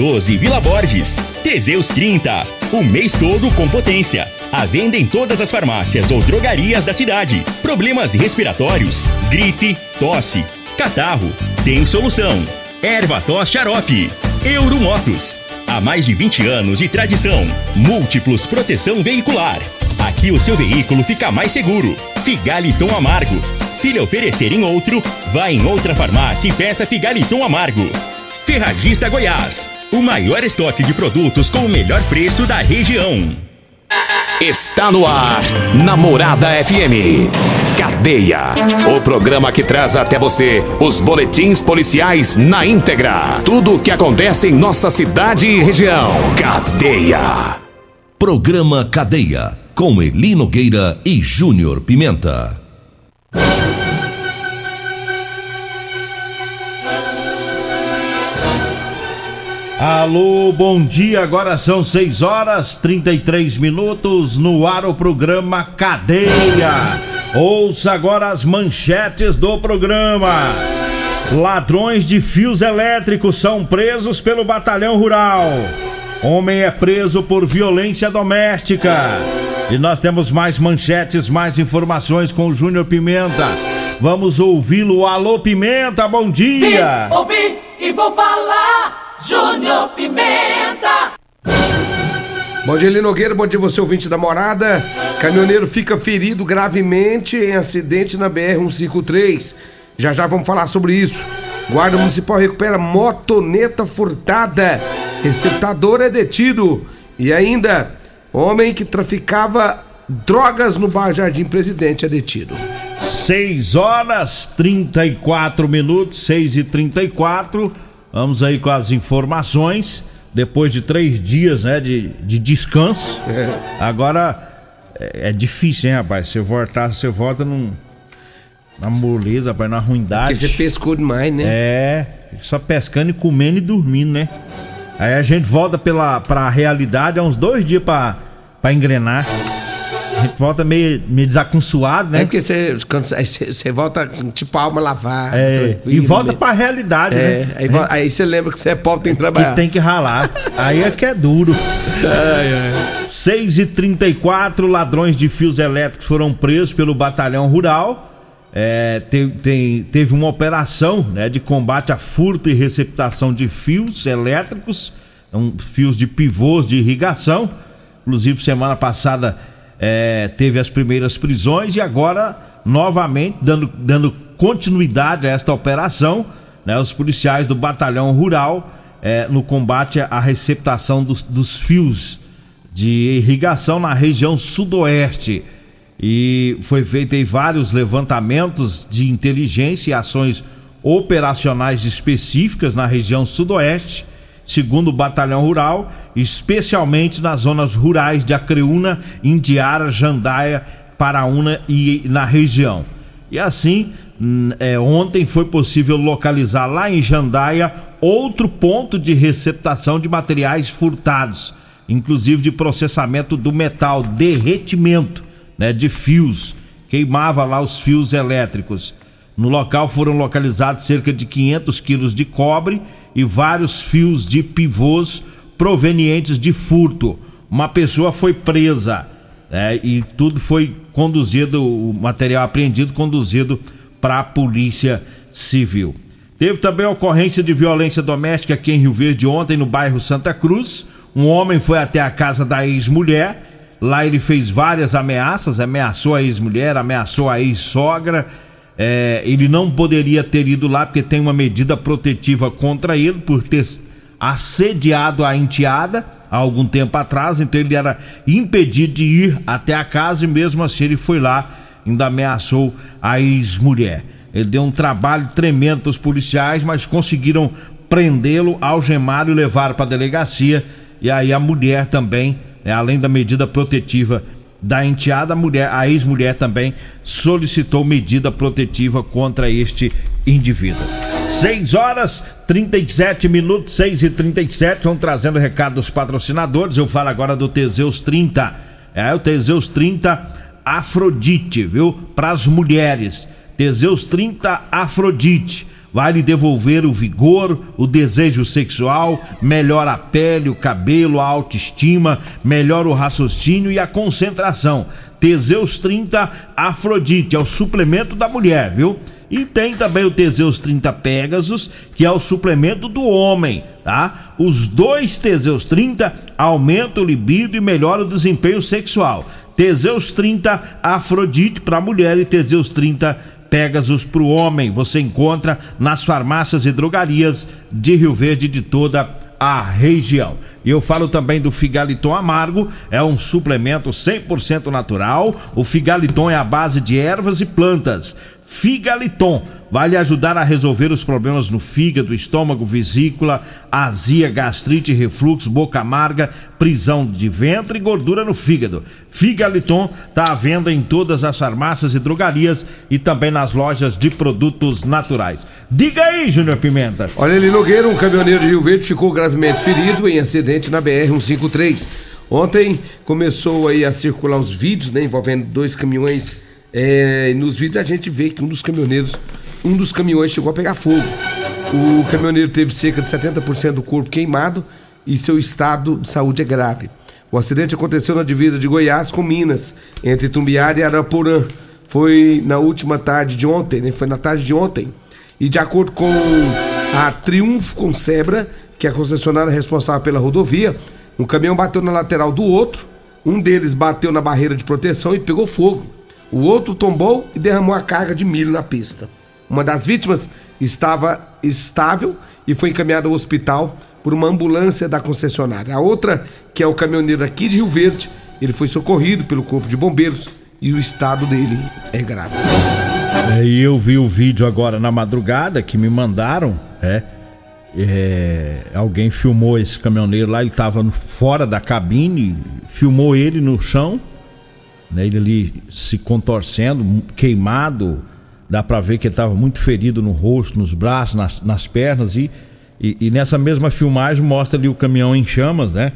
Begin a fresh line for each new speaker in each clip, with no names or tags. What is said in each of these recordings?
12 Vila Borges. Teseus 30, o mês todo com potência. A venda em todas as farmácias ou drogarias da cidade. Problemas respiratórios, gripe, tosse, catarro, tem solução. Erva tos xarope. Euromotos. Há mais de 20 anos de tradição. Múltiplos proteção veicular. Aqui o seu veículo fica mais seguro. Figaliton Amargo. Se lhe oferecerem outro, vá em outra farmácia e peça Figaliton Amargo. Ferragista Goiás. O maior estoque de produtos com o melhor preço da região.
Está no ar, Namorada FM. Cadeia. O programa que traz até você os boletins policiais na íntegra. Tudo o que acontece em nossa cidade e região. Cadeia.
Programa Cadeia. Com Eli Nogueira e Júnior Pimenta.
Alô, bom dia. Agora são 6 horas 33 minutos no ar o programa Cadeia. Ouça agora as manchetes do programa. Ladrões de fios elétricos são presos pelo Batalhão Rural. Homem é preso por violência doméstica. E nós temos mais manchetes, mais informações com o Júnior Pimenta. Vamos ouvi-lo. Alô, Pimenta, bom dia.
Vim, ouvi e vou falar. Júnior Pimenta.
Bom dia, Lino Nogueira. Bom dia, você ouvinte da morada. Caminhoneiro fica ferido gravemente em acidente na BR-153. Já já vamos falar sobre isso. Guarda Municipal recupera motoneta furtada. Receptador é detido. E ainda, homem que traficava drogas no Bar Jardim Presidente é detido.
6 horas 34 minutos, 6 e 34 Vamos aí com as informações. Depois de três dias né, de, de descanso. É. Agora é, é, difícil, hein, rapaz? Você voltar, você volta num, na moleza, rapaz, na ruindade.
Porque você pescou demais, né?
É, só pescando e comendo e dormindo, né? Aí a gente volta pela, pra realidade há uns dois dias pra, pra engrenar. A gente volta meio, meio desaconsuado, né?
É porque você, quando você, volta tipo a alma lavada.
É, e volta meio... pra realidade, é,
né? Aí, aí, você lembra que você é pobre, tem que trabalhar.
Que tem que ralar. aí é que é duro. Ai, ai. 6 e 34 ladrões de fios elétricos foram presos pelo batalhão rural. É, tem, tem, teve uma operação né, de combate a furto e receptação de fios elétricos, um, fios de pivôs de irrigação. Inclusive, semana passada é, teve as primeiras prisões e agora, novamente, dando, dando continuidade a esta operação, né, os policiais do Batalhão Rural é, no combate à receptação dos, dos fios de irrigação na região sudoeste. E foi feito aí vários levantamentos de inteligência e ações operacionais específicas na região sudoeste segundo o Batalhão Rural, especialmente nas zonas rurais de Acreúna, Indiara, Jandaia, Paraúna e na região. E assim, é, ontem foi possível localizar lá em Jandaia outro ponto de receptação de materiais furtados, inclusive de processamento do metal, derretimento né, de fios, queimava lá os fios elétricos. No local foram localizados cerca de 500 quilos de cobre e vários fios de pivôs provenientes de furto. Uma pessoa foi presa né, e tudo foi conduzido, o material apreendido, conduzido para a Polícia Civil. Teve também ocorrência de violência doméstica aqui em Rio Verde ontem, no bairro Santa Cruz. Um homem foi até a casa da ex-mulher. Lá ele fez várias ameaças, ameaçou a ex-mulher, ameaçou a ex-sogra é, ele não poderia ter ido lá porque tem uma medida protetiva contra ele por ter assediado a enteada há algum tempo atrás, então ele era impedido de ir até a casa e mesmo assim ele foi lá, ainda ameaçou a ex-mulher. Ele deu um trabalho tremendo para os policiais, mas conseguiram prendê-lo, algemá-lo e levar para a delegacia. E aí a mulher também, né, além da medida protetiva da enteada, mulher, a ex-mulher também solicitou medida protetiva contra este indivíduo. 6 horas 37 minutos, 6 e 37 vão trazendo recado dos patrocinadores. Eu falo agora do Teseus 30. É o Teseus 30 Afrodite, viu? Para as mulheres. Teseus 30 Afrodite. Vai lhe devolver o vigor, o desejo sexual, melhora a pele, o cabelo, a autoestima, melhora o raciocínio e a concentração. Teseus 30 Afrodite é o suplemento da mulher, viu? E tem também o Teseus 30 Pegasus, que é o suplemento do homem, tá? Os dois Teseus 30 aumentam o libido e melhoram o desempenho sexual. Teseus 30 Afrodite para mulher e Teseus 30 Pegasus para o homem. Você encontra nas farmácias e drogarias de Rio Verde de toda a região. E eu falo também do Figaliton Amargo, é um suplemento 100% natural. O Figaliton é a base de ervas e plantas. Figaliton vai lhe ajudar a resolver os problemas no fígado, estômago, vesícula, azia, gastrite, refluxo, boca amarga, prisão de ventre e gordura no fígado. Figaliton está à venda em todas as farmácias e drogarias e também nas lojas de produtos naturais. Diga aí, Júnior Pimenta.
Olha ali, Nogueira, um caminhoneiro de Rio Verde ficou gravemente ferido em acidente na BR-153. Ontem começou aí a circular os vídeos, né, envolvendo dois caminhões é, nos vídeos a gente vê que um dos caminhoneiros, um dos caminhões chegou a pegar fogo. O caminhoneiro teve cerca de 70% do corpo queimado e seu estado de saúde é grave. O acidente aconteceu na divisa de Goiás com Minas, entre Tumbiara e Araporã. Foi na última tarde de ontem, né? Foi na tarde de ontem. E de acordo com a Triunfo Concebra, que é a concessionária responsável pela rodovia, um caminhão bateu na lateral do outro, um deles bateu na barreira de proteção e pegou fogo. O outro tombou e derramou a carga de milho na pista. Uma das vítimas estava estável e foi encaminhada ao hospital por uma ambulância da concessionária. A outra, que é o caminhoneiro aqui de Rio Verde, ele foi socorrido pelo corpo de bombeiros e o estado dele é grave.
É, e eu vi o vídeo agora na madrugada que me mandaram, é, é, alguém filmou esse caminhoneiro lá, ele estava fora da cabine, filmou ele no chão né? Ele ali se contorcendo, queimado, dá para ver que ele estava muito ferido no rosto, nos braços, nas, nas pernas e, e, e, nessa mesma filmagem mostra ali o caminhão em chamas, né?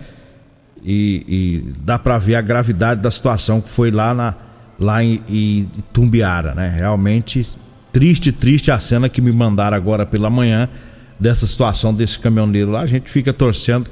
E, e dá para ver a gravidade da situação que foi lá na lá em, em Tumbiara, né? Realmente triste, triste a cena que me mandaram agora pela manhã dessa situação desse caminhoneiro lá. A gente fica torcendo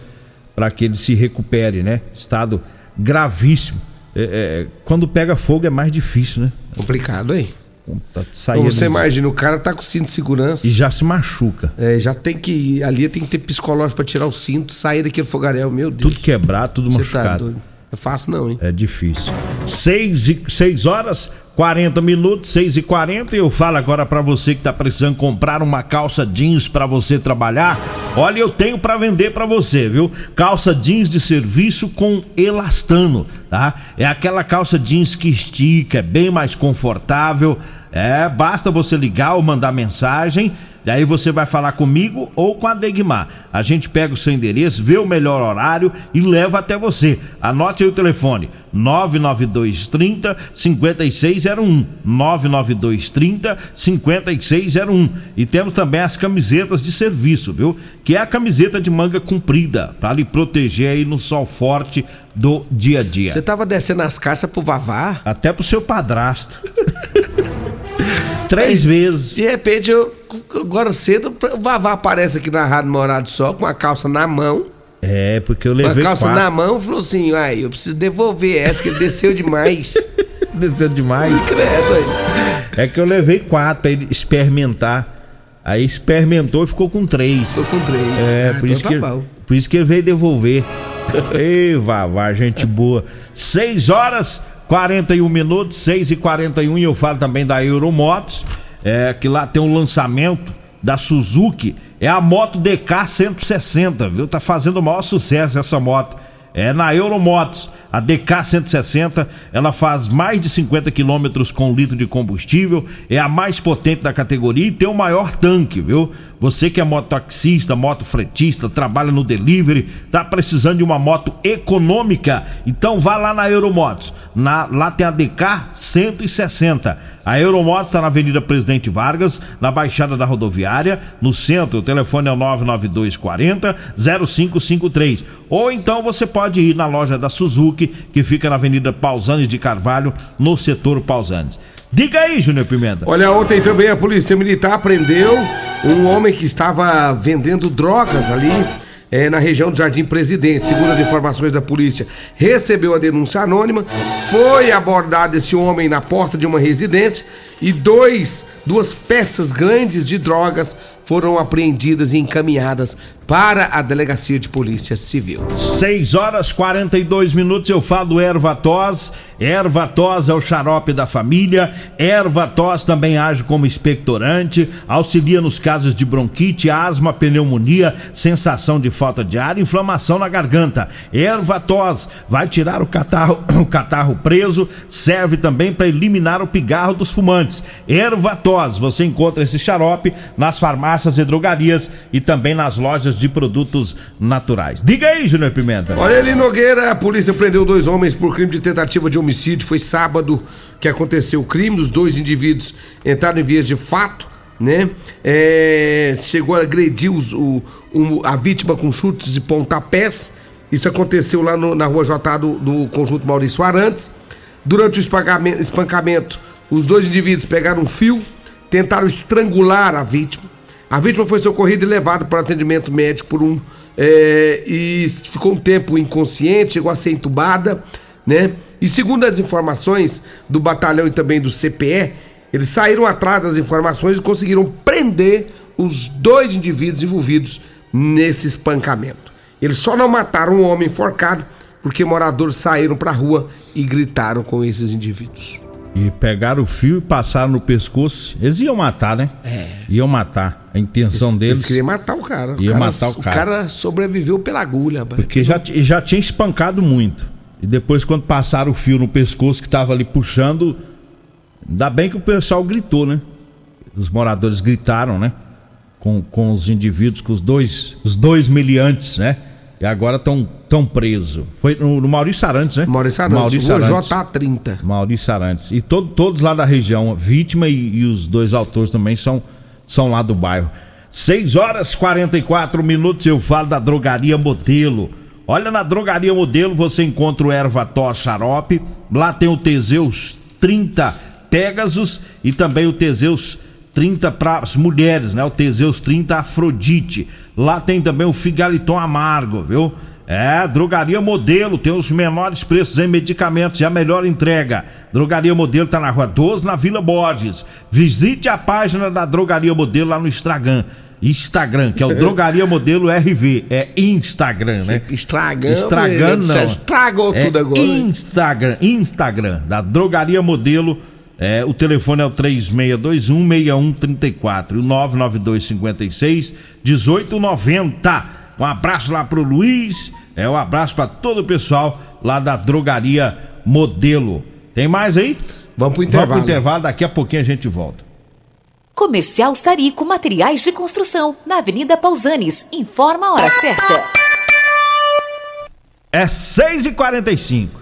para que ele se recupere, né? Estado gravíssimo é, é, quando pega fogo é mais difícil, né?
Complicado aí. Então você imagina, o cara tá com cinto de segurança.
E já se machuca.
É, já tem que. Ali tem que ter psicológico para tirar o cinto, sair daquele fogaréu, meu Deus.
Tudo quebrado, tudo tá machucado. Tá
é fácil não, hein?
É difícil. Seis, e, seis horas, 40 minutos, 6 e 40 eu falo agora para você que tá precisando comprar uma calça jeans para você trabalhar. Olha, eu tenho para vender para você, viu? Calça jeans de serviço com elastano, tá? É aquela calça jeans que estica, é bem mais confortável. É, basta você ligar ou mandar mensagem Daí você vai falar comigo ou com a Degmar. A gente pega o seu endereço, vê o melhor horário e leva até você. Anote aí o telefone: 99230 5601. 99230 5601. E temos também as camisetas de serviço, viu? Que é a camiseta de manga comprida, para lhe proteger aí no sol forte do dia a dia.
Você tava descendo as caças pro Vavá?
Até pro seu padrasto. Três vezes.
De repente, eu, agora cedo, o Vavá aparece aqui na Rádio Morado Sol com a calça na mão.
É, porque eu levei. Com
a calça quatro. na mão falou assim: ai, eu preciso devolver essa, que ele desceu demais.
desceu demais? Credo. É que eu levei quatro pra ele experimentar. Aí experimentou e ficou com três.
Ficou com três.
É, ah, por, então isso tá que, bom. por isso que ele veio devolver. Ei, Vavá, gente boa. Seis horas 41 minutos, 6 e 41 e eu falo também da Euromotos, é, que lá tem um lançamento da Suzuki, é a moto DK 160, viu? Tá fazendo o maior sucesso essa moto. É na Euromotos, a DK 160, ela faz mais de 50 quilômetros com litro de combustível, é a mais potente da categoria e tem o maior tanque, viu? Você que é mototaxista, motofretista, trabalha no delivery, tá precisando de uma moto econômica? Então vá lá na Euromotos. Na, lá tem a DK 160 a Euromotos está na Avenida Presidente Vargas, na Baixada da Rodoviária, no centro. O telefone é o 99240 0553. Ou então você pode ir na loja da Suzuki, que fica na Avenida Pausanes de Carvalho, no setor Pausanes. Diga aí, Júnior Pimenta.
Olha, ontem também a Polícia Militar prendeu um homem que estava vendendo drogas ali é, na região do Jardim Presidente. Segundo as informações da polícia, recebeu a denúncia anônima, foi abordado esse homem na porta de uma residência e dois, duas peças grandes de drogas foram apreendidas e encaminhadas para a Delegacia de Polícia Civil.
6 horas 42 minutos, eu falo erva tos. Erva tos é o xarope da família. Erva tos também age como expectorante, auxilia nos casos de bronquite, asma, pneumonia, sensação de falta de ar, inflamação na garganta. Erva tos vai tirar o catarro, o catarro preso, serve também para eliminar o pigarro dos fumantes. Erva tos, você encontra esse xarope nas farmácias e drogarias e também nas lojas de produtos naturais. Diga aí, Júnior Pimenta.
Olha ali, Nogueira, a polícia prendeu dois homens por crime de tentativa de homicídio. Foi sábado que aconteceu o crime. Os dois indivíduos entraram em vias de fato, né? É, chegou a agredir os, o, o, a vítima com chutes e pontapés. Isso aconteceu lá no, na rua J do, do conjunto Maurício Arantes. Durante o espancamento, espancamento, os dois indivíduos pegaram um fio, tentaram estrangular a vítima. A vítima foi socorrida e levada para atendimento médico por um. É, e ficou um tempo inconsciente, chegou a ser entubada, né? E segundo as informações do batalhão e também do CPE, eles saíram atrás das informações e conseguiram prender os dois indivíduos envolvidos nesse espancamento. Eles só não mataram o homem enforcado porque moradores saíram para a rua e gritaram com esses indivíduos.
E pegaram o fio e passaram no pescoço. Eles iam matar, né? É. Iam matar. A intenção
eles,
deles.
Eles queriam matar o cara.
Ia
o cara,
matar o cara.
O cara sobreviveu pela agulha,
Porque já, já tinha espancado muito. E depois, quando passaram o fio no pescoço que tava ali puxando. Ainda bem que o pessoal gritou, né? Os moradores gritaram, né? Com, com os indivíduos, com os dois, os dois miliantes, né? E agora estão tão presos. Foi no, no Maurício Arantes, né?
Maurício Arantes,
Maurício Arantes.
J30.
Maurício Arantes. E todo, todos lá da região, vítima e, e, os dois autores também são, são lá do bairro. 6 horas 44 minutos, eu falo da drogaria Modelo. Olha, na drogaria Modelo você encontra o erva tos xarope, lá tem o Teseus 30 Pegasus e também o Teseus 30 para as mulheres, né? O Teseus 30 Afrodite. Lá tem também o Figaliton Amargo, viu? É, Drogaria Modelo, tem os menores preços em medicamentos e a melhor entrega. Drogaria Modelo tá na Rua 12, na Vila Borges. Visite a página da Drogaria Modelo lá no Instagram. Instagram, que é o Drogaria Modelo RV. É Instagram, né?
Estragando.
Estragando, não.
Estragou
é
tudo agora.
Instagram, Instagram, da Drogaria Modelo é, o telefone é o 36216134 e o 99256 1890. Um abraço lá pro Luiz, é um abraço para todo o pessoal lá da Drogaria Modelo. Tem mais aí?
Vamos pro intervalo.
Vamos pro intervalo, daqui a pouquinho a gente volta.
Comercial Sarico Materiais de Construção, na Avenida Pausanes. Informa a hora certa.
É 6 e 45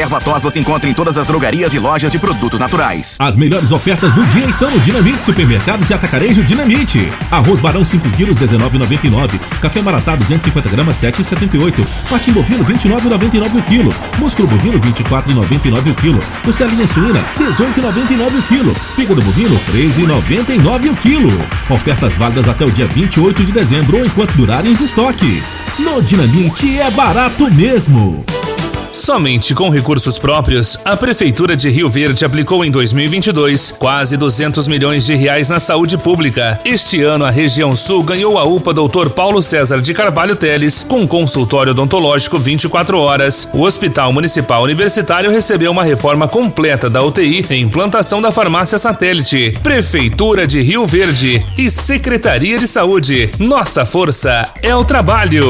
Erva tos você encontra em todas as drogarias e lojas de produtos naturais.
As melhores ofertas do dia estão no Dinamite Supermercados e Atacarejo Dinamite. Arroz Barão 5 quilos 19,99. Café Maratá 250 gramas 7,78. Patim bovino 29,99 o quilo. Músculo bovino 24,99 o quilo. Costelinha suína 18,99 o quilo. Fígado bovino 13,99 o quilo. Ofertas válidas até o dia 28 de dezembro ou enquanto durarem os estoques. No Dinamite é barato mesmo.
Somente com recursos próprios, a Prefeitura de Rio Verde aplicou em 2022 quase 200 milhões de reais na saúde pública. Este ano, a região sul ganhou a UPA Dr. Paulo César de Carvalho Teles, com consultório odontológico 24 horas. O Hospital Municipal Universitário recebeu uma reforma completa da UTI e implantação da farmácia satélite. Prefeitura de Rio Verde e Secretaria de Saúde. Nossa força é o trabalho.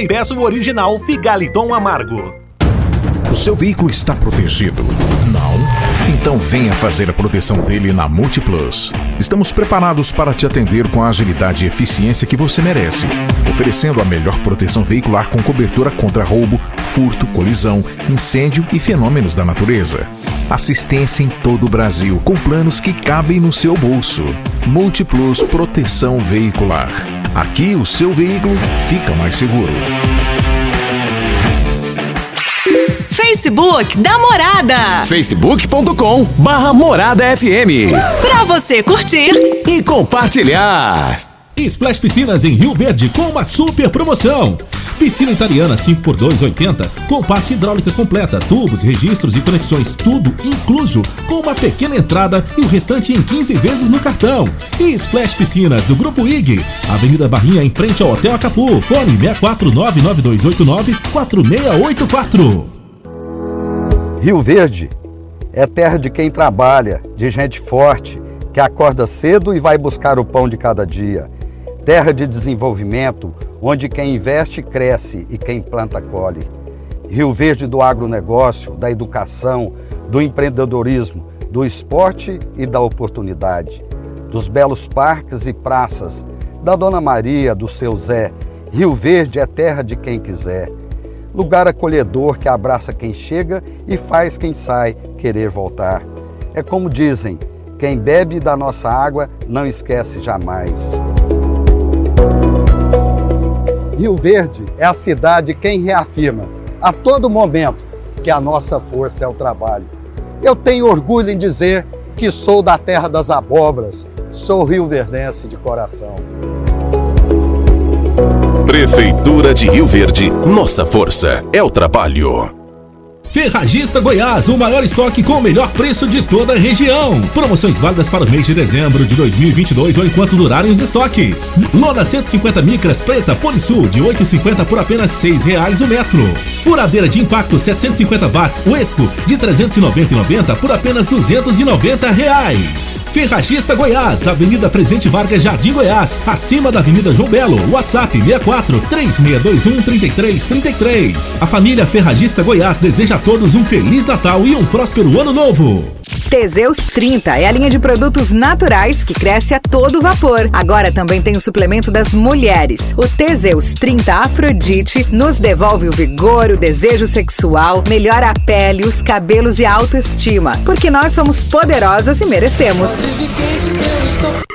e peça o original Figaliton Amargo.
O seu veículo está protegido? Não? Então venha fazer a proteção dele na Multiplus. Estamos preparados para te atender com a agilidade e eficiência que você merece, oferecendo a melhor proteção veicular com cobertura contra roubo, furto, colisão, incêndio e fenômenos da natureza. Assistência em todo o Brasil, com planos que cabem no seu bolso. Múltiplos Proteção Veicular. Aqui o seu veículo fica mais seguro.
Facebook da Morada.
facebook.com barra Morada FM.
Pra você curtir
e compartilhar.
Splash Piscinas em Rio Verde com uma super promoção. Piscina italiana 5x2 80 com parte hidráulica completa, tubos, registros e conexões, tudo incluso, com uma pequena entrada e o restante em 15 vezes no cartão. E Splash Piscinas do Grupo IG, Avenida Barrinha em frente ao Hotel Acapu, fone 64992894684.
Rio Verde é terra de quem trabalha, de gente forte, que acorda cedo e vai buscar o pão de cada dia. Terra de desenvolvimento, onde quem investe cresce e quem planta colhe. Rio Verde do agronegócio, da educação, do empreendedorismo, do esporte e da oportunidade. Dos belos parques e praças, da Dona Maria, do seu Zé. Rio Verde é terra de quem quiser. Lugar acolhedor que abraça quem chega e faz quem sai querer voltar. É como dizem, quem bebe da nossa água não esquece jamais. Rio Verde é a cidade quem reafirma a todo momento que a nossa força é o trabalho. Eu tenho orgulho em dizer que sou da terra das abóboras, sou rio-verdense de coração.
Prefeitura de Rio Verde, nossa força é o trabalho.
Ferragista Goiás, o maior estoque com o melhor preço de toda a região. Promoções válidas para o mês de dezembro de 2022 ou enquanto durarem os estoques. Lona 150 micras preta Polisul de 8,50 por apenas seis reais o metro. Furadeira de impacto 750 watts Uesco de 390,90 por apenas 290 reais. Ferragista Goiás, Avenida Presidente Vargas, Jardim Goiás, acima da Avenida João Belo. WhatsApp 64 3621 3333. A família Ferragista Goiás deseja todos um Feliz Natal e um próspero Ano Novo.
Teseus 30 é a linha de produtos naturais que cresce a todo vapor. Agora também tem o suplemento das mulheres. O Teseus 30 Afrodite nos devolve o vigor, o desejo sexual, melhora a pele, os cabelos e a autoestima. Porque nós somos poderosas e merecemos.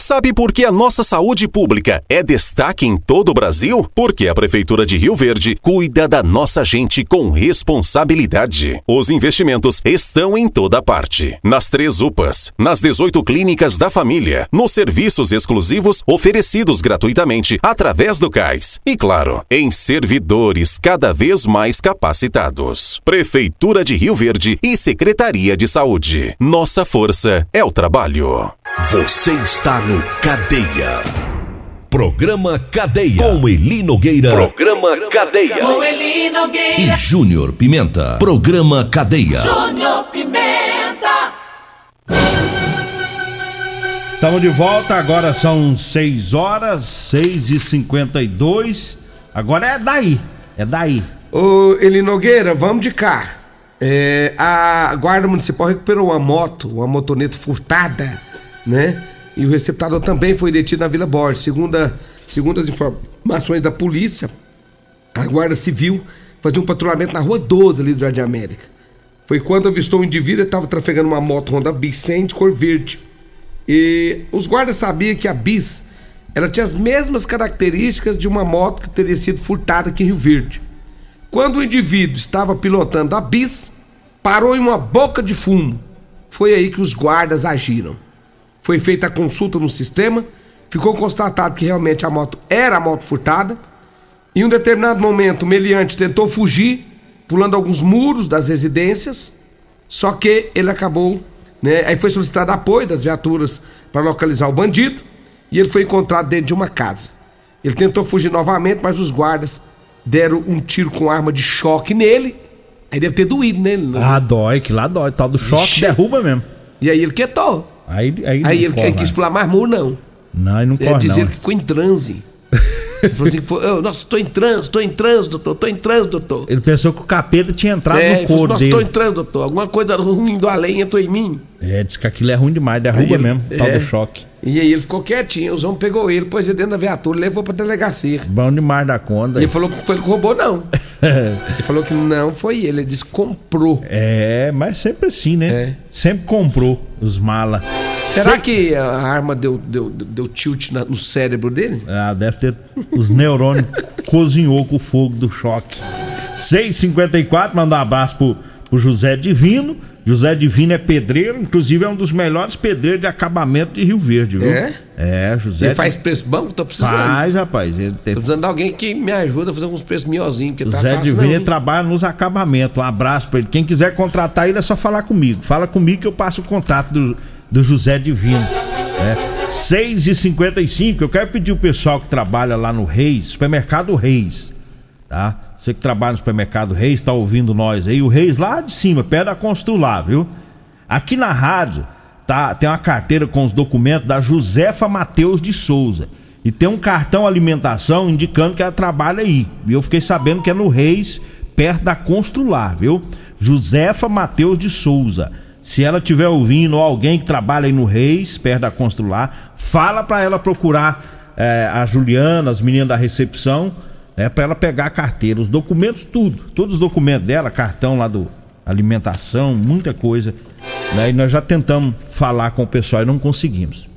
Sabe por que a nossa saúde pública é destaque em todo o Brasil? Porque a Prefeitura de Rio Verde cuida da nossa gente com responsabilidade. Os investimentos estão em toda parte. Nas três UPAs, nas 18 clínicas da família, nos serviços exclusivos oferecidos gratuitamente através do CAIS. E claro, em servidores cada vez mais capacitados. Prefeitura de Rio Verde e Secretaria de Saúde. Nossa força é o trabalho.
Você está no Cadeia. Programa Cadeia. Com Eli Nogueira.
Programa Cadeia.
Com Eli Nogueira.
E Júnior Pimenta. Programa Cadeia.
Júnior Pimenta.
Estamos de volta, agora são 6 horas, 6 e 52 Agora é daí, é daí.
Ô, Eli Nogueira, vamos de cá. É, a Guarda Municipal recuperou uma moto, uma motoneta furtada, né? E o receptador também foi detido na Vila Borges. Segundo, as informações da polícia, a Guarda Civil fazia um patrulhamento na Rua 12 ali do Jardim América. Foi quando avistou um indivíduo que estava trafegando uma moto Honda Bis 100 de cor verde. E os guardas sabiam que a Bis ela tinha as mesmas características de uma moto que teria sido furtada aqui em Rio Verde. Quando o indivíduo estava pilotando a bis, parou em uma boca de fumo. Foi aí que os guardas agiram. Foi feita a consulta no sistema, ficou constatado que realmente a moto era a moto furtada. Em um determinado momento, o meliante tentou fugir, pulando alguns muros das residências, só que ele acabou, né? Aí foi solicitado apoio das viaturas para localizar o bandido e ele foi encontrado dentro de uma casa. Ele tentou fugir novamente, mas os guardas deram um tiro com arma de choque nele. Aí deve ter doído nele. Né?
Ah, dói, que lá dói. Tal do choque
Ixi.
derruba mesmo.
E aí ele quietou.
Aí, aí,
Aí ele
corre
ele quis pular mais muro, não.
Não, aí não
Ele
corre
dizia
não.
que ficou em transe. Ele falou assim: eu, nossa, tô em transe, tô em transe, doutor, tô em transe, doutor.
Ele pensou que o capeta tinha entrado
É,
no
ele falou
couro
assim, nossa, tô em
dele.
transe, doutor. Alguma coisa ruim do além entrou em mim.
É, diz que aquilo é ruim demais, derruba
ele-
mesmo, tal
é.
do choque.
E aí ele ficou quietinho, os homens pegou ele, pôs ele dentro da viatura levou pra delegacia.
Bom demais da conta.
E ele falou que foi ele que roubou, não. Ele falou que não foi ele, ele disse comprou.
É, mas sempre assim, né? Sempre comprou os mala.
Será que a arma deu, deu, deu tilt no cérebro dele?
Ah, deve ter. Os neurônios cozinhou com o fogo do choque. 654, mandar um abraço pro, pro José Divino. José Divino é pedreiro, inclusive é um dos melhores pedreiros de acabamento de Rio Verde, viu?
É?
É, José.
Ele faz preço bom? Tô precisando.
Faz, rapaz. Ele tem...
Tô precisando de alguém que me ajuda a fazer uns preços miozinhos, porque tá
José
fácil
Divino
não.
trabalha nos acabamentos. Um abraço pra ele. Quem quiser contratar ele é só falar comigo. Fala comigo que eu passo o contato do, do José Divino. É. 6 e 55 eu quero pedir o pessoal que trabalha lá no Reis, supermercado Reis, tá? Você que trabalha no supermercado Reis, tá ouvindo nós aí, o Reis lá de cima, perto da Constrular, viu? Aqui na rádio, tá, tem uma carteira com os documentos da Josefa Mateus de Souza. E tem um cartão alimentação indicando que ela trabalha aí. E eu fiquei sabendo que é no Reis, perto da Constrular, viu? Josefa Mateus de Souza. Se ela estiver ouvindo ou alguém que trabalha aí no Reis, perto da Constrular, fala pra ela procurar eh, a Juliana, as meninas da recepção, né, para ela pegar a carteira, os documentos, tudo, todos os documentos dela, cartão lá do alimentação, muita coisa. Né, e nós já tentamos falar com o pessoal e não conseguimos.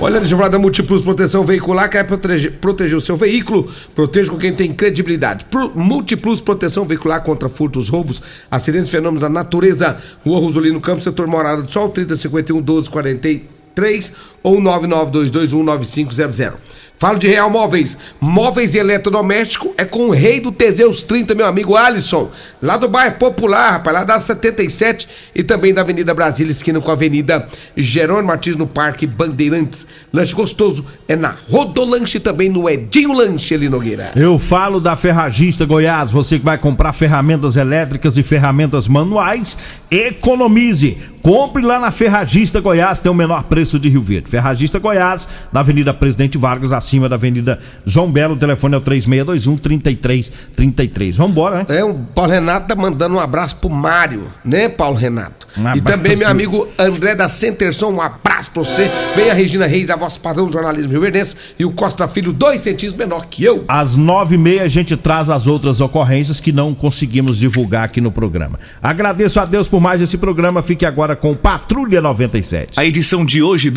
Olha, deixa eu falar da Multiplus Proteção Veicular, que é proteger, proteger o seu veículo. Proteja com quem tem credibilidade. Pro- Multiplus Proteção Veicular contra furtos, roubos, acidentes fenômenos da natureza. Rua Rosolino Campos, setor Morada do Sol, 3051 1243 ou 992219500. Falo de Real Móveis. Móveis e eletrodoméstico é com o rei do Teseus 30, meu amigo Alisson. Lá do bairro Popular, rapaz, lá da 77 e também da Avenida Brasília, esquina com a Avenida Jerônimo Martins, no Parque Bandeirantes. Lanche gostoso é na Rodolanche também no Edinho Lanche, ali Nogueira.
Eu falo da Ferragista Goiás, você que vai comprar ferramentas elétricas e ferramentas manuais, economize. Compre lá na Ferragista Goiás, tem o menor preço de Rio Verde. Ferragista Goiás, na Avenida Presidente Vargas, acima da Avenida João Belo, o telefone é o 3621 3333. Vambora, né?
É, o Paulo Renato tá mandando um abraço pro Mário, né, Paulo Renato?
Um
e também meu amigo André da Centerson, um abraço pra você. Vem a Regina Reis, a vossa padrão do jornalismo rioverdense, e o Costa Filho, dois centímetros menor que eu.
Às nove e meia a gente traz as outras ocorrências que não conseguimos divulgar aqui no programa. Agradeço a Deus por mais esse programa. Fique agora com Patrulha 97.
A edição de hoje do